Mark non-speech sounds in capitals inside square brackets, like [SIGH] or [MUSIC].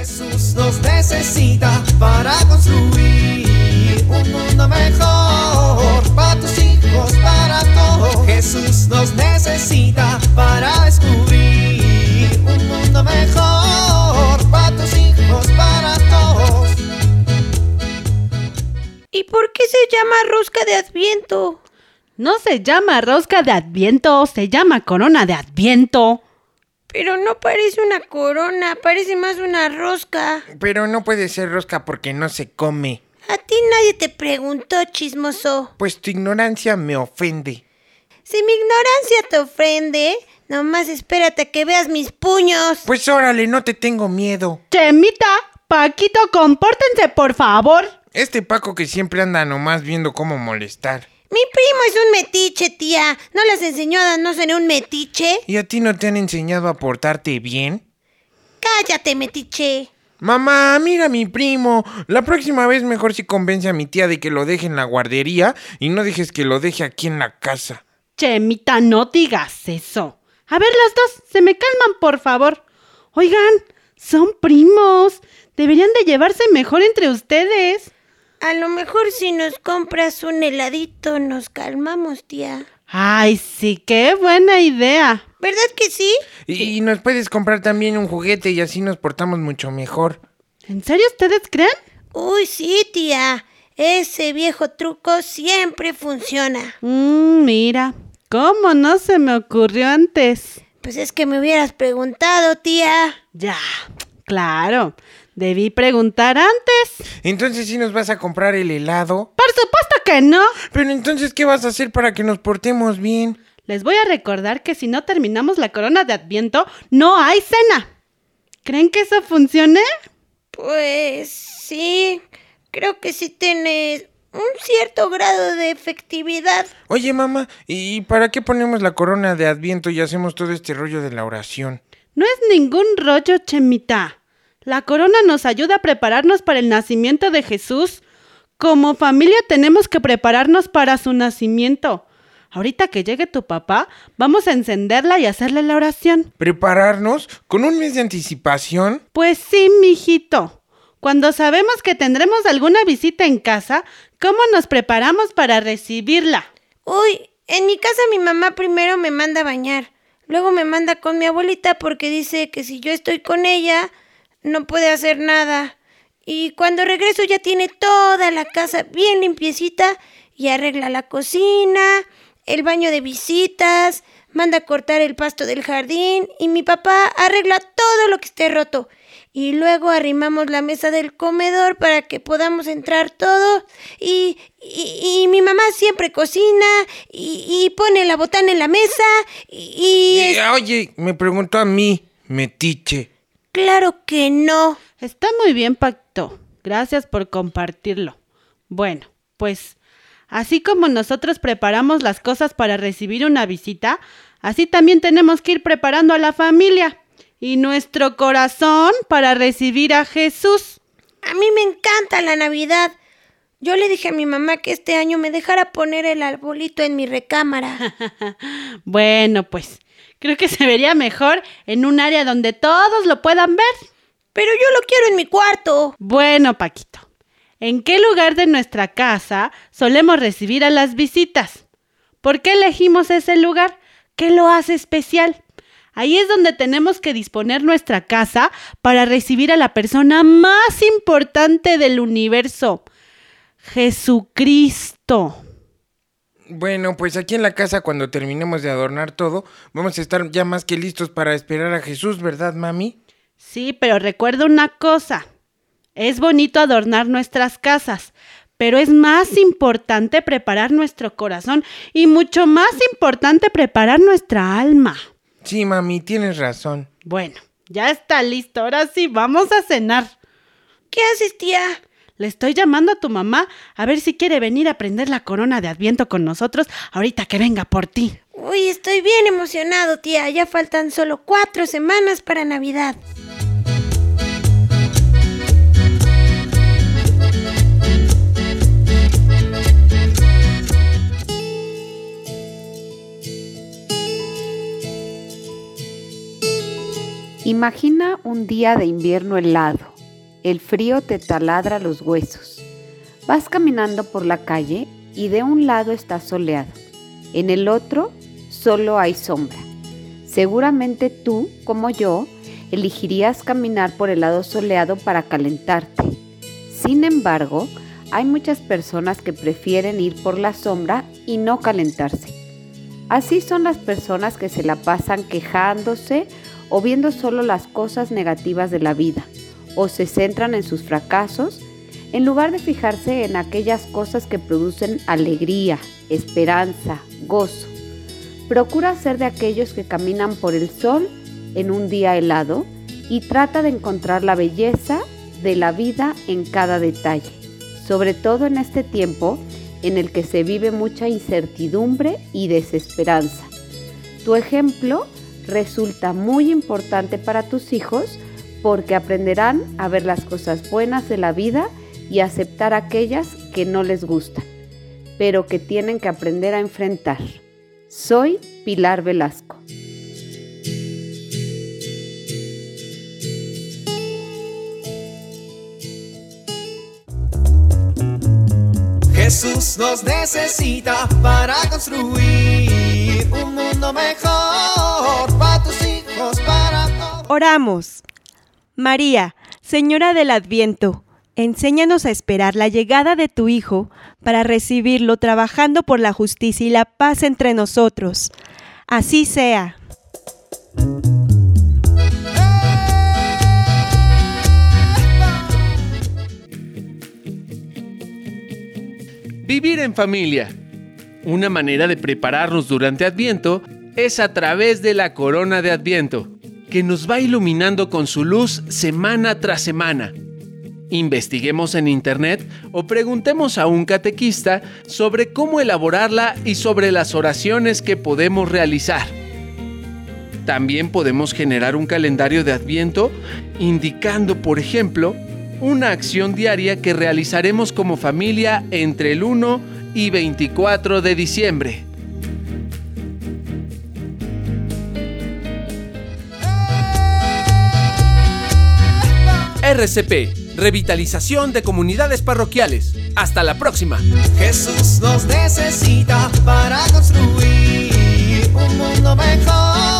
Jesús nos necesita para construir un mundo mejor para tus hijos, para todos. Jesús nos necesita para descubrir un mundo mejor para tus hijos, para todos. ¿Y por qué se llama rosca de Adviento? No se llama rosca de Adviento, se llama corona de Adviento. Pero no parece una corona, parece más una rosca. Pero no puede ser rosca porque no se come. A ti nadie te preguntó, chismoso. Pues tu ignorancia me ofende. Si mi ignorancia te ofende, nomás espérate a que veas mis puños. Pues órale, no te tengo miedo. Chemita, Paquito, compórtense por favor. Este Paco que siempre anda nomás viendo cómo molestar. Mi primo es un metiche, tía. ¿No les enseñó a no ser un metiche? ¿Y a ti no te han enseñado a portarte bien? Cállate, metiche. Mamá, mira a mi primo. La próxima vez mejor si convence a mi tía de que lo deje en la guardería y no dejes que lo deje aquí en la casa. Chemita, no digas eso. A ver, las dos, se me calman, por favor. Oigan, son primos. Deberían de llevarse mejor entre ustedes. A lo mejor si nos compras un heladito nos calmamos, tía. Ay, sí, qué buena idea. ¿Verdad que sí? Y, y nos puedes comprar también un juguete y así nos portamos mucho mejor. ¿En serio ustedes creen? Uy, sí, tía. Ese viejo truco siempre funciona. Mmm, mira, ¿cómo no se me ocurrió antes? Pues es que me hubieras preguntado, tía. Ya, claro. Debí preguntar antes. Entonces sí nos vas a comprar el helado. Por supuesto que no. Pero entonces, ¿qué vas a hacer para que nos portemos bien? Les voy a recordar que si no terminamos la corona de Adviento, no hay cena. ¿Creen que eso funcione? Pues sí, creo que sí tiene un cierto grado de efectividad. Oye, mamá, ¿y para qué ponemos la corona de Adviento y hacemos todo este rollo de la oración? No es ningún rollo, Chemita. La corona nos ayuda a prepararnos para el nacimiento de Jesús. Como familia tenemos que prepararnos para su nacimiento. Ahorita que llegue tu papá, vamos a encenderla y hacerle la oración. ¿Prepararnos? ¿Con un mes de anticipación? Pues sí, mijito. Cuando sabemos que tendremos alguna visita en casa, ¿cómo nos preparamos para recibirla? Uy, en mi casa mi mamá primero me manda a bañar. Luego me manda con mi abuelita porque dice que si yo estoy con ella, no puede hacer nada. Y cuando regreso ya tiene toda la casa bien limpiecita y arregla la cocina, el baño de visitas, manda a cortar el pasto del jardín y mi papá arregla todo lo que esté roto. Y luego arrimamos la mesa del comedor para que podamos entrar todo. Y, y, y mi mamá siempre cocina y, y, pone la botana en la mesa. Y... Eh, oye, me preguntó a mí, metiche. Claro que no. Está muy bien, Pacto. Gracias por compartirlo. Bueno, pues así como nosotros preparamos las cosas para recibir una visita, así también tenemos que ir preparando a la familia y nuestro corazón para recibir a Jesús. A mí me encanta la Navidad. Yo le dije a mi mamá que este año me dejara poner el arbolito en mi recámara. [LAUGHS] bueno, pues creo que se vería mejor en un área donde todos lo puedan ver. Pero yo lo quiero en mi cuarto. Bueno, Paquito, ¿en qué lugar de nuestra casa solemos recibir a las visitas? ¿Por qué elegimos ese lugar? ¿Qué lo hace especial? Ahí es donde tenemos que disponer nuestra casa para recibir a la persona más importante del universo, Jesucristo. Bueno, pues aquí en la casa cuando terminemos de adornar todo, vamos a estar ya más que listos para esperar a Jesús, ¿verdad, mami? Sí, pero recuerda una cosa. Es bonito adornar nuestras casas, pero es más importante preparar nuestro corazón y mucho más importante preparar nuestra alma. Sí, mami, tienes razón. Bueno, ya está listo. Ahora sí, vamos a cenar. ¿Qué haces, tía? Le estoy llamando a tu mamá a ver si quiere venir a prender la corona de Adviento con nosotros ahorita que venga por ti. Uy, estoy bien emocionado, tía. Ya faltan solo cuatro semanas para Navidad. Imagina un día de invierno helado. El frío te taladra los huesos. Vas caminando por la calle y de un lado está soleado. En el otro solo hay sombra. Seguramente tú, como yo, elegirías caminar por el lado soleado para calentarte. Sin embargo, hay muchas personas que prefieren ir por la sombra y no calentarse. Así son las personas que se la pasan quejándose o viendo solo las cosas negativas de la vida, o se centran en sus fracasos, en lugar de fijarse en aquellas cosas que producen alegría, esperanza, gozo. Procura ser de aquellos que caminan por el sol en un día helado y trata de encontrar la belleza de la vida en cada detalle, sobre todo en este tiempo en el que se vive mucha incertidumbre y desesperanza. Tu ejemplo resulta muy importante para tus hijos porque aprenderán a ver las cosas buenas de la vida y aceptar aquellas que no les gustan, pero que tienen que aprender a enfrentar. Soy Pilar Velasco. Jesús nos necesita para construir un mundo mejor para tus hijos, para todos. Oramos. María, Señora del Adviento, enséñanos a esperar la llegada de tu Hijo para recibirlo trabajando por la justicia y la paz entre nosotros. Así sea. Vivir en familia. Una manera de prepararnos durante Adviento es a través de la corona de Adviento, que nos va iluminando con su luz semana tras semana. Investiguemos en Internet o preguntemos a un catequista sobre cómo elaborarla y sobre las oraciones que podemos realizar. También podemos generar un calendario de Adviento indicando, por ejemplo, una acción diaria que realizaremos como familia entre el 1 y 24 de diciembre. RCP, Revitalización de Comunidades Parroquiales. Hasta la próxima. Jesús nos necesita para construir un mundo mejor.